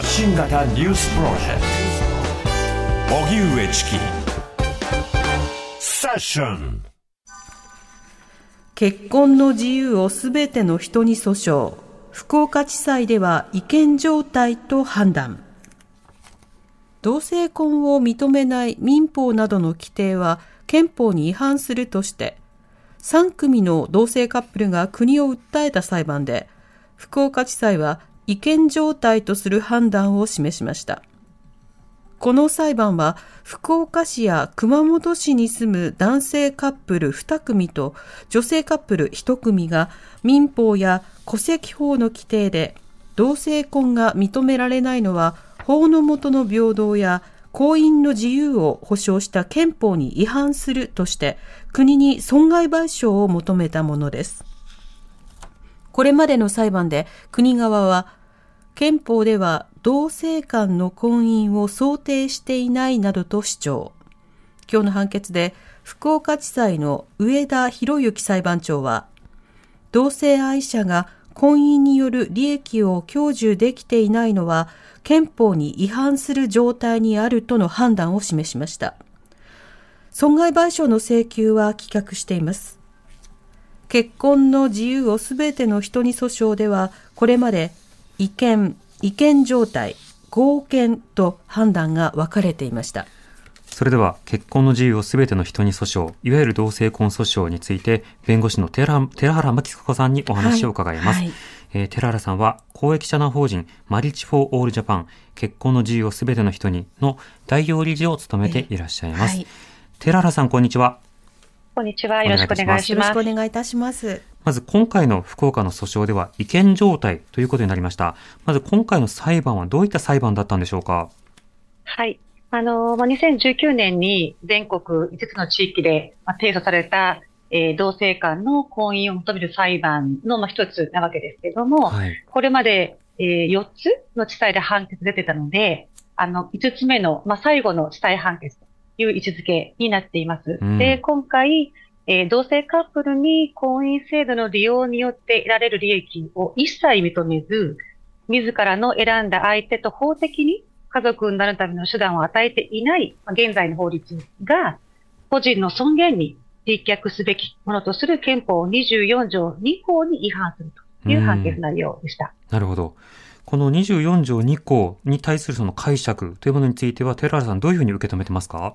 発信型ニュースプロジェクト。荻上チキ。セッション。結婚の自由をすべての人に訴訟。福岡地裁では違憲状態と判断。同性婚を認めない民法などの規定は憲法に違反するとして3組の同性カップルが国を訴えた裁判で福岡地裁は違憲状態とする判断を示しましたこの裁判は福岡市や熊本市に住む男性カップル2組と女性カップル1組が民法や戸籍法の規定で同性婚が認められないのは法の下の平等や婚姻の自由を保障した憲法に違反するとして国に損害賠償を求めたものです。これまでの裁判で国側は憲法では同性間の婚姻を想定していないなどと主張。今日の判決で福岡地裁の上田博之裁判長は同性愛者が婚姻による利益を享受できていないのは憲法に違反する状態にあるとの判断を示しました。損害賠償の請求は棄却しています。結婚の自由をすべての人に訴訟では、これまで違憲、違憲状態、合憲と判断が分かれていました。それでは結婚の自由をすべての人に訴訟、いわゆる同性婚訴訟について、弁護士の寺原真紀子さんにお話を伺います。はいはいえー、寺原さんは公益社団法人マリッジ・フォー・オール・ジャパン結婚の自由をすべての人にの代表理事を務めていらっしゃいます。はい、寺原さん、こんにちは。こんにちは。よろしくお願いします。よろしくお願いいたします。まず今回の福岡の訴訟では違憲状態ということになりました。まず今回の裁判はどういった裁判だったんでしょうか？はい。あの、まあ、2019年に全国5つの地域で、まあ、提訴されたえー、同性間の婚姻を求める裁判の、まあ、一つなわけですけれども、はい、これまで、えー、4つの地裁で判決出てたので、あの、5つ目の、まあ、最後の地裁判決という位置づけになっています。うん、で、今回、えー、同性カップルに婚姻制度の利用によって得られる利益を一切認めず、自らの選んだ相手と法的に家族になるための手段を与えていない、まあ、現在の法律が、個人の尊厳に立脚すべきものとする憲法24条2項に違反するという判決内容でした。なるほど。この24条2項に対するその解釈というものについては、寺原さん、どういうふうに受け止めてますか？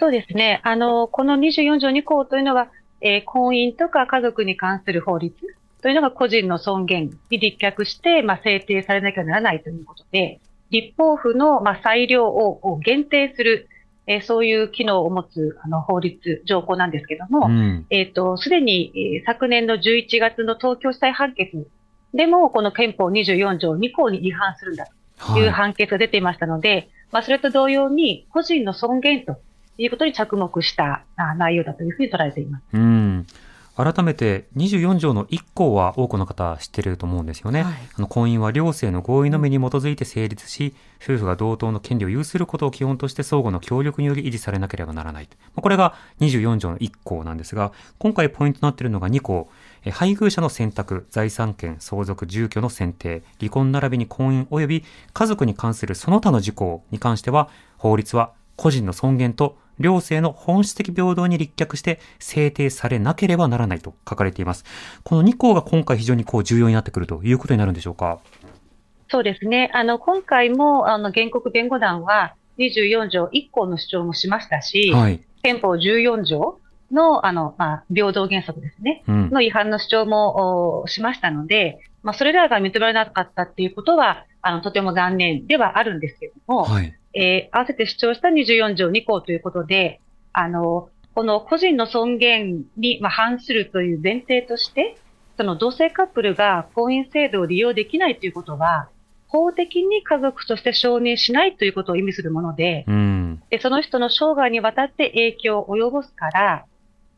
そうですね。あの、この24条2項というのは、えー、婚姻とか家族に関する法律というのが個人の尊厳に立脚して、まあ、制定されなきゃならないということで、立法府の、まあ、裁量を限定するえー、そういう機能を持つあの法律、条項なんですけども、うん、えっ、ー、と、すでに、えー、昨年の11月の東京地裁判決でも、この憲法24条2項に違反するんだという判決が出ていましたので、はい、まあ、それと同様に、個人の尊厳ということに着目した内容だというふうに捉えています。うん改めて24条の1項は多くの方知っていると思うんですよね。はい、あの婚姻は両性の合意のみに基づいて成立し、夫婦が同等の権利を有することを基本として相互の協力により維持されなければならない。これが24条の1項なんですが、今回ポイントになっているのが2項。配偶者の選択、財産権、相続、住居の選定、離婚並びに婚姻及び家族に関するその他の事項に関しては、法律は個人の尊厳と両性の本質的平等に立脚して制定されなければならないと書かれています。この2項が今回非常にこう重要になってくるということになるんでしょうか？そうですね。あの、今回も、あの、原告弁護団は24条1項の主張もしましたし、はい、憲法14条の、あの、まあ、平等原則ですね、うん、の違反の主張もしましたので、まあ、それらが認められなかったっていうことは、あの、とても残念ではあるんですけれども、はい、えー、合わせて主張した24条2項ということで、あの、この個人の尊厳に、まあ、反するという前提として、その同性カップルが婚姻制度を利用できないということは、法的に家族として承認しないということを意味するもので、うん、でその人の生涯にわたって影響を及ぼすから、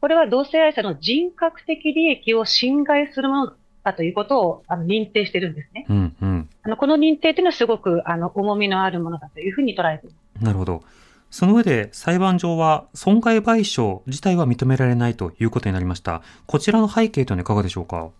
これは同性愛者の人格的利益を侵害するものだということをあの認定してるんですね。うんうん、あのこの認定というのはすごくあの重みのあるものだというふうに捉えています。なるほど。その上で裁判上は損害賠償自体は認められないということになりました。こちらの背景というのはいかがでしょうか？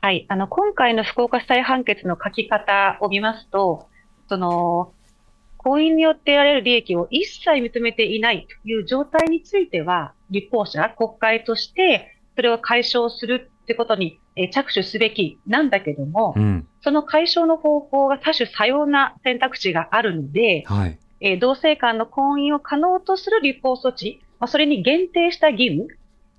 はい。あの、今回の福岡地裁判決の書き方を見ますと、その、婚姻によって得られる利益を一切認めていないという状態については、立法者、国会として、それを解消するってことに着手すべきなんだけども、うん、その解消の方法が多種多様な選択肢があるので、はい、え同性間の婚姻を可能とする立法措置、まあ、それに限定した義務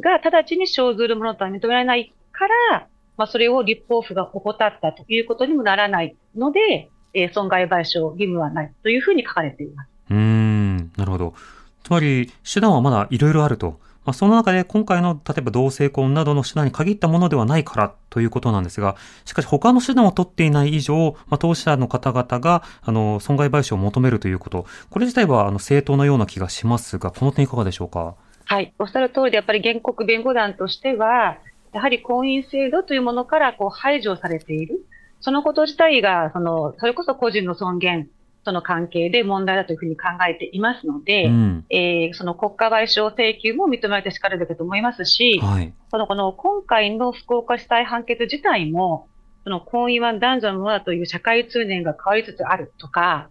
が直ちに生ずるものとは認められないから、まあ、それを立法府が怠ったということにもならないので、えー、損害賠償義務はないというふうに書かれています。うん、なるほど。つまり、手段はまだいろいろあると。まあ、その中で今回の例えば同性婚などの手段に限ったものではないからということなんですが、しかし他の手段を取っていない以上、まあ、当事者の方々があの損害賠償を求めるということ、これ自体はあの正当なような気がしますが、この点いかがでしょうか？はい、おっしゃる通りで、やっぱり原告弁護団としては、やはり婚姻制度というものからこう排除されている。そのこと自体が、その、それこそ個人の尊厳との関係で問題だというふうに考えていますので、うん、えー、その国家賠償請求も認められてしかるべきと思いますし、はい、そのこの今回の福岡地裁判決自体も、その婚姻は男女のものだという社会通念が変わりつつあるとか、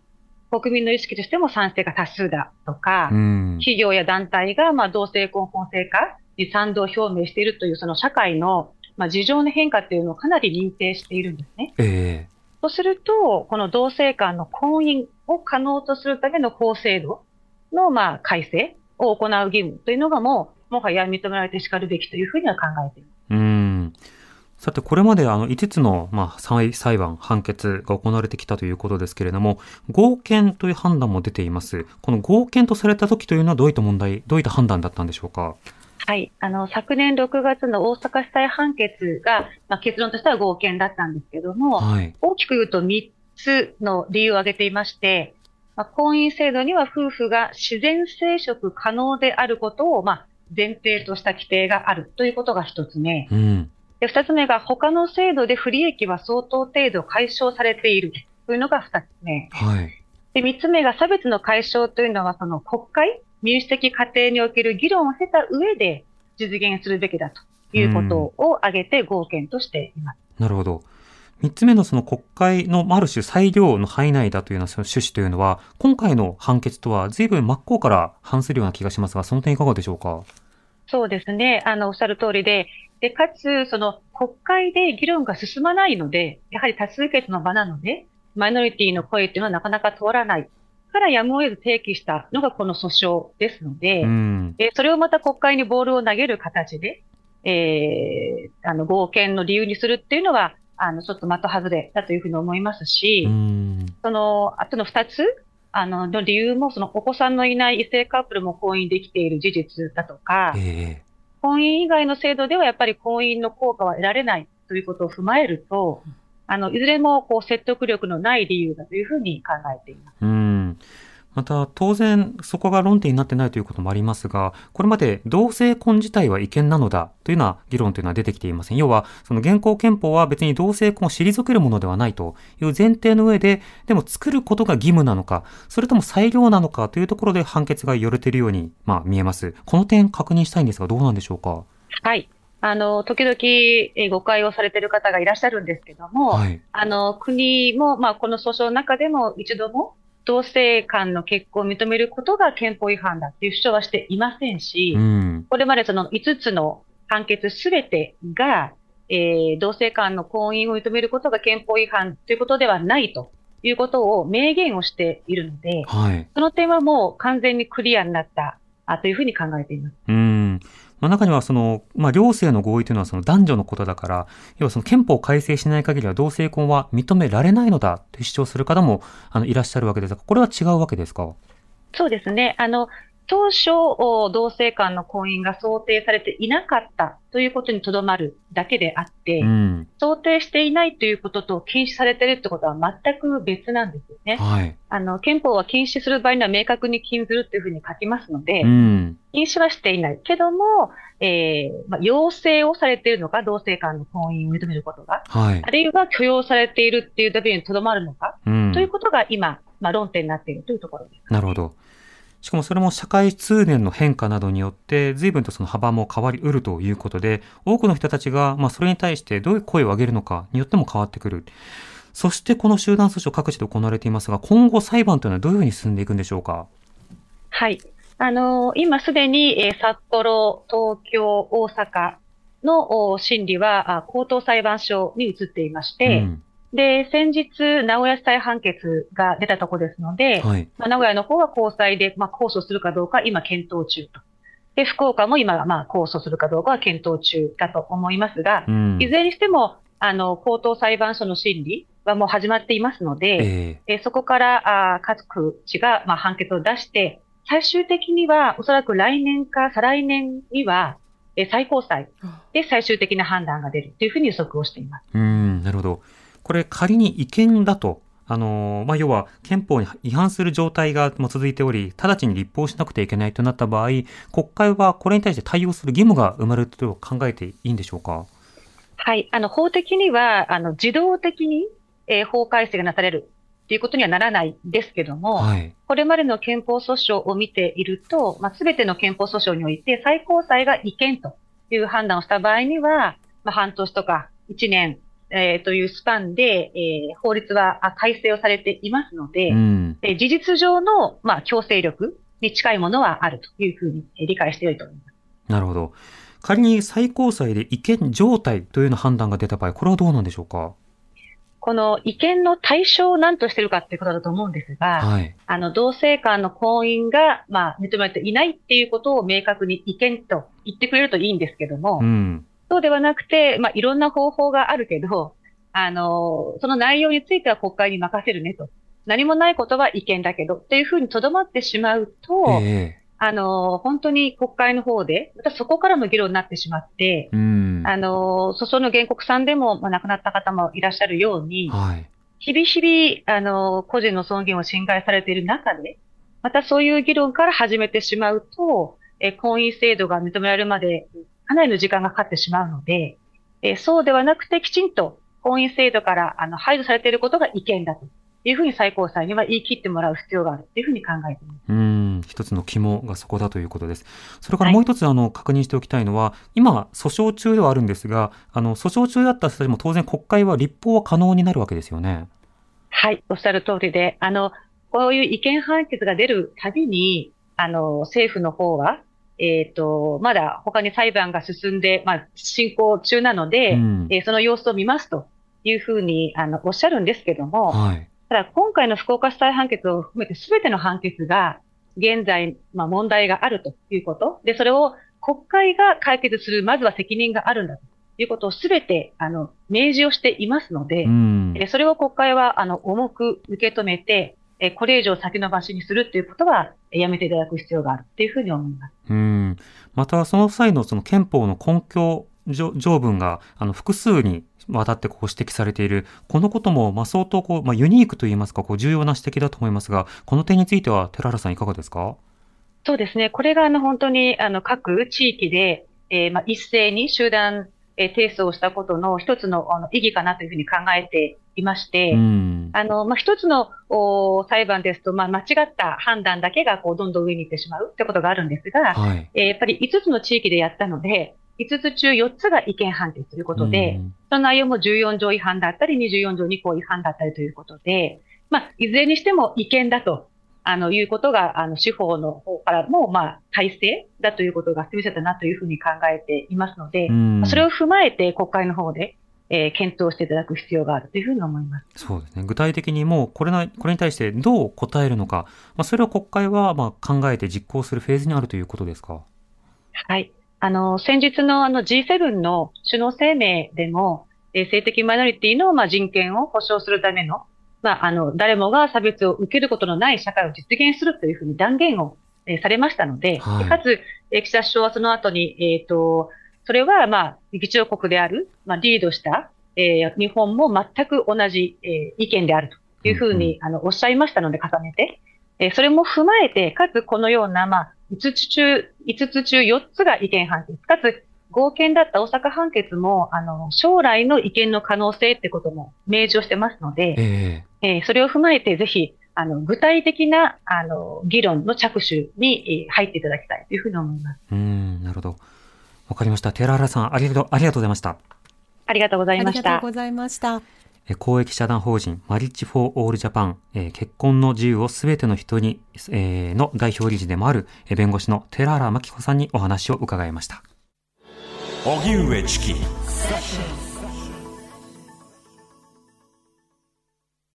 国民の意識としても賛成が多数だとか、うん、企業や団体がまあ同性婚法制化に賛同表明しているというその社会のまあ事情の変化っていうのをかなり認定しているんですね。えーとすると、この同性間の婚姻を可能とするための法制度の、まあ、改正を行う義務というのがもう、もはや認められてしかるべきというふうには考えています。うんさて、これまであの5つの、まあ、裁判、判決が行われてきたということですけれども、合憲という判断も出ています。この合憲とされた時というのはどういった問題、どういった判断だったんでしょうか？はい。あの、昨年6月の大阪地裁判決が、まあ、結論としては合憲だったんですけども、はい、大きく言うと3つの理由を挙げていまして、まあ、婚姻制度には夫婦が自然生殖可能であることを、まあ、前提とした規定があるということが一つ目。うん、で二つ目が、他の制度で不利益は相当程度解消されているというのが二つ目。はい、で三つ目が、差別の解消というのは、その国会民主的過程における議論を経た上で実現するべきだということを挙げて合憲としています。なるほど。三つ目のその国会のある種裁量の範囲内だというような趣旨というのは、今回の判決とは随分真っ向から反するような気がしますが、その点いかがでしょうか？そうですね。あの、おっしゃる通りで、で、かつ、その国会で議論が進まないので、やはり多数決の場なので、マイノリティの声っていうのはなかなか通らない。からやむを得ず提起したのがこの訴訟ですので、うん、えそれをまた国会にボールを投げる形で、えー、あの合憲の理由にするっていうのは、あのちょっと的外れだというふうに思いますし、うん、その後の2つあのの理由も、そのお子さんのいない異性カップルも婚姻できている事実だとか、えー、婚姻以外の制度ではやっぱり婚姻の効果は得られないということを踏まえると、あの、いずれもこう説得力のない理由だというふうに考えています。うんまた、当然、そこが論点になってないということもありますが、これまで同性婚自体は違憲なのだというような議論というのは出てきていません。要は、その現行憲法は別に同性婚を退けるものではないという前提の上で、でも作ることが義務なのか、それとも裁量なのかというところで判決がよれているように、まあ、見えます。この点確認したいんですが、どうなんでしょうか？はい。あの、時々、え誤解をされている方がいらっしゃるんですけども、はい、あの、国も、まあ、この訴訟の中でも一度も、同性間の結婚を認めることが憲法違反だっていう主張はしていませんし、うん、これまでその5つの判決すべてが、えー、同性間の婚姻を認めることが憲法違反ということではないということを明言をしているので、はい、その点はもう完全にクリアになったあというふうに考えています。うんまあ、中にはその、まあ、両性の合意というのはその男女のことだから、要はその憲法を改正しない限りは同性婚は認められないのだと主張する方もあのいらっしゃるわけですが、これは違うわけですか？そうですね。あの、当初、同性間の婚姻が想定されていなかったということにとどまるだけであって、うん、想定していないということと禁止されているということは全く別なんですよね。はい、あの憲法は禁止する場合には明確に禁ずるというふうに書きますので、うん、禁止はしていないけども、えーまあ、要請をされているのか、同性間の婚姻を認めることが、はい、あるいは許容されているっていうだけにとどまるのか、うん、ということが今、まあ、論点になっているというところです。なるほど。しかもそれも社会通念の変化などによって、随分とその幅も変わりうるということで、多くの人たちが、まあそれに対してどういう声を上げるのかによっても変わってくる。そしてこの集団訴訟各地で行われていますが、今後裁判というのはどういうふうに進んでいくんでしょうか？はい。あのー、今すでに、えー、札幌、東京、大阪の審理は高等裁判所に移っていまして、うん、で、先日、名古屋地裁判決が出たところですので、はい、まあ、名古屋の方は高裁で、まあ、控訴するかどうか今検討中と。で、福岡も今、まあ、控訴するかどうかは検討中だと思いますが、うん、いずれにしても、あの、高等裁判所の審理はもう始まっていますので、えー、えそこからあ各地が、まあ、判決を出して、最終的にはおそらく来年か再来年には、え最高裁で最終的な判断が出るというふうに予測をしています。うん、なるほど。これ仮に違憲だと、あのまあ、要は憲法に違反する状態が続いており、直ちに立法しなくてはいけないとなった場合、国会はこれに対して対応する義務が生まれると考えていいんでしょうか？はい。あの、法的には、あの、自動的に、えー、法改正がなされるということにはならないんですけども、はい、これまでの憲法訴訟を見ていると、まあ、全ての憲法訴訟において最高裁が違憲という判断をした場合には、まあ、半年とか1年、えー、というスパンで、えー、法律は改正をされていますので、うん、え事実上の、まあ、強制力に近いものはあるというふうに理解してよいと思います。なるほど。仮に最高裁で違憲状態というような判断が出た場合、これはどうなんでしょうか？この違憲の対象を何としてるかっていうことだと思うんですが、はい、あの、同性間の婚姻が、まあ、認められていないっていうことを明確に違憲と言ってくれるといいんですけども、うん、そうではなくて、まあ、いろんな方法があるけど、あの、その内容については国会に任せるねと。何もないことは違憲だけど、っていうふうにとどまってしまうと、えーあの、本当に国会の方で、またそこからの議論になってしまって、うん、あの、訴訟の原告さんでも、まあ、亡くなった方もいらっしゃるように、はい、日々日々、あの、個人の尊厳を侵害されている中で、またそういう議論から始めてしまうと、え婚姻制度が認められるまで、かなりの時間がかかってしまうので、えそうではなくてきちんと婚姻制度からあの排除されていることが違憲だというふうに最高裁には言い切ってもらう必要があるというふうに考えています。うん、一つの肝がそこだということです。それからもう一つ、あの、確認しておきたいのは、今、訴訟中ではあるんですが、あの、訴訟中だった人たちも当然国会は立法は可能になるわけですよね。はい、おっしゃる通りで、あの、こういう違憲判決が出るたびに、あの、政府の方は、えっ、ー、と、まだ他に裁判が進んで、まあ、進行中なので、うん、えー、その様子を見ますというふうに、あの、おっしゃるんですけども、はい、ただ、今回の福岡地裁判決を含めて全ての判決が、現在、まあ、問題があるということ。で、それを国会が解決する、まずは責任があるんだということを全て、あの、明示をしていますので、うん、それを国会は、あの、重く受け止めて、えこれ以上先延ばしにするということは、やめていただく必要があるというふうに思います。うん。また、その際のその憲法の根拠条文が、あの、複数にわたってこう指摘されている、このことも、まあ、相当こう、まあ、ユニークといいますか、こう、重要な指摘だと思いますが、この点については、寺原さんいかがですか？そうですね。これが、あの、本当に、あの、各地域で、えー、まあ、一斉に集団、えー、提訴をしたことの一つのあの意義かなというふうに考えていまして、あの、まあ、一つのお裁判ですと、まあ、間違った判断だけがこうどんどん上に行ってしまうってことがあるんですが、はい、えー、やっぱり5つの地域でやったので、5つ中4つが違憲判決ということで、その内容も14条違反だったり、24条2項違反だったりということで、まあ、いずれにしても違憲だと、あの、いうことが、あの、司法の方からも、まあ、体制だということが示せたなというふうに考えていますので、それを踏まえて国会の方で、えー、検討していただく必要があるというふうに思います。そうですね。具体的にもうこれな、これに対してどう答えるのか、まあ、それを国会はまあ考えて実行するフェーズにあるということですか？はい。あの、先日のあの G7 の首脳声明でも、え性的マイノリティの、まあ、人権を保障するための、まあ、あの、誰もが差別を受けることのない社会を実現するというふうに断言を、えされましたので、はい、かつ、え岸田首相はその後に、えっ、ー、と、それは、まあ、議長国である、まあ、リードした、えー、日本も全く同じ、えー、意見であるというふうに、うんうん、あの、おっしゃいましたので、重ねて、えー、それも踏まえて、かつこのような、まあ、5つ中、5つ中4つが違憲判決。かつ、合憲だった大阪判決も、あの、将来の違憲の可能性ってことも明示をしてますので、えー、えー、それを踏まえて、ぜひ、あの、具体的な、あの、議論の着手に入っていただきたいというふうに思います。うん、なるほど。わかりました。寺原さん、ありがとう、ありがとうございました。ありがとうございました。ありがとうございました。公益社団法人マリッジ・フォー・オール・ジャパン、結婚の自由をすべての人に、えー、の代表理事でもある、弁護士の寺原真紀子さんにお話を伺いました。荻上チキ。